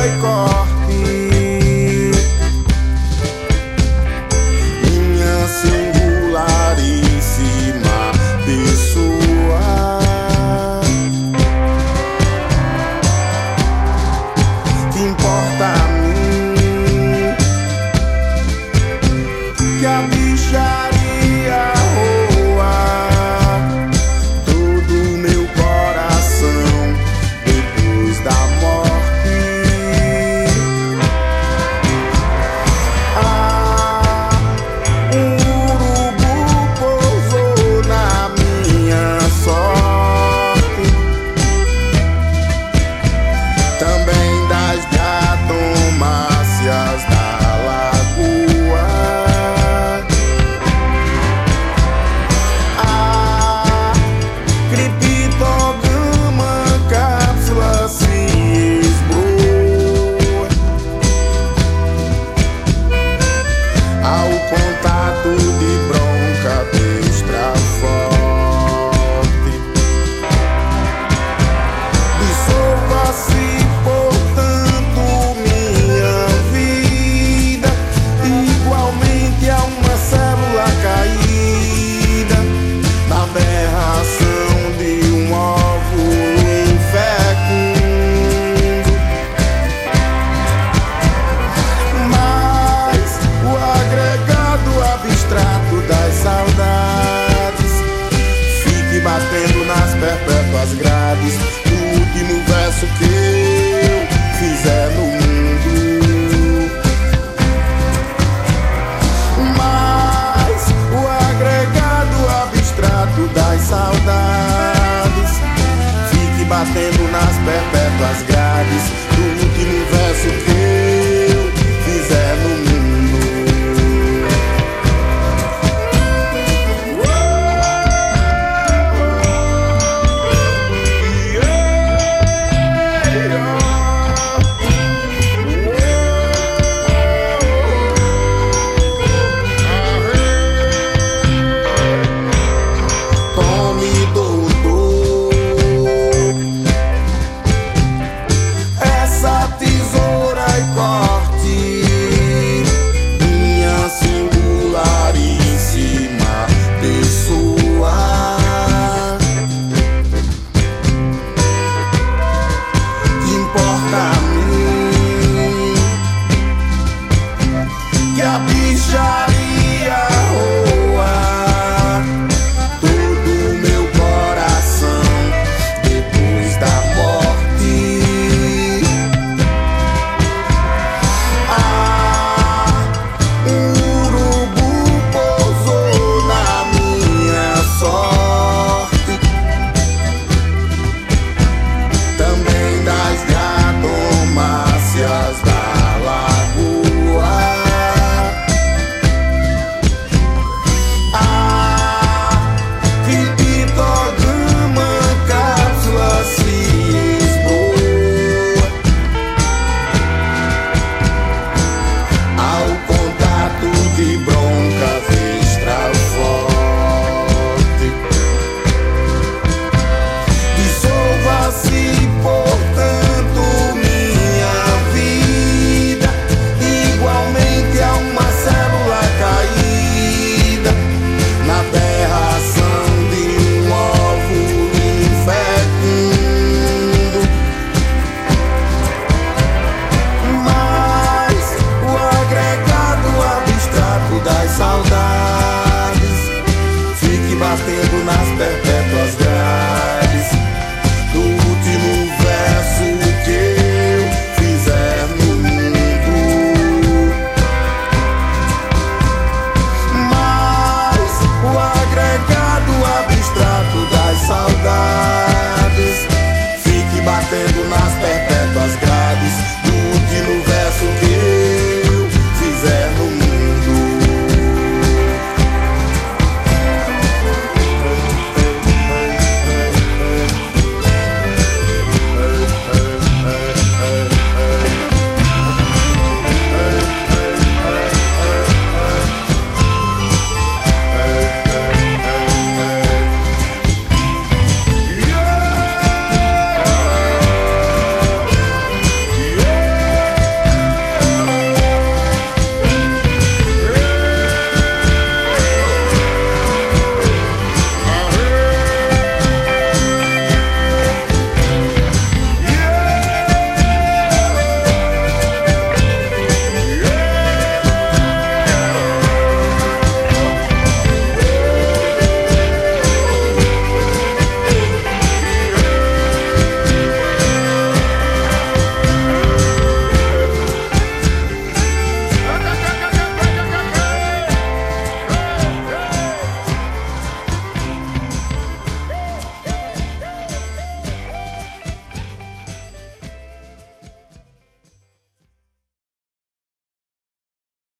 wake up das saudades. tengo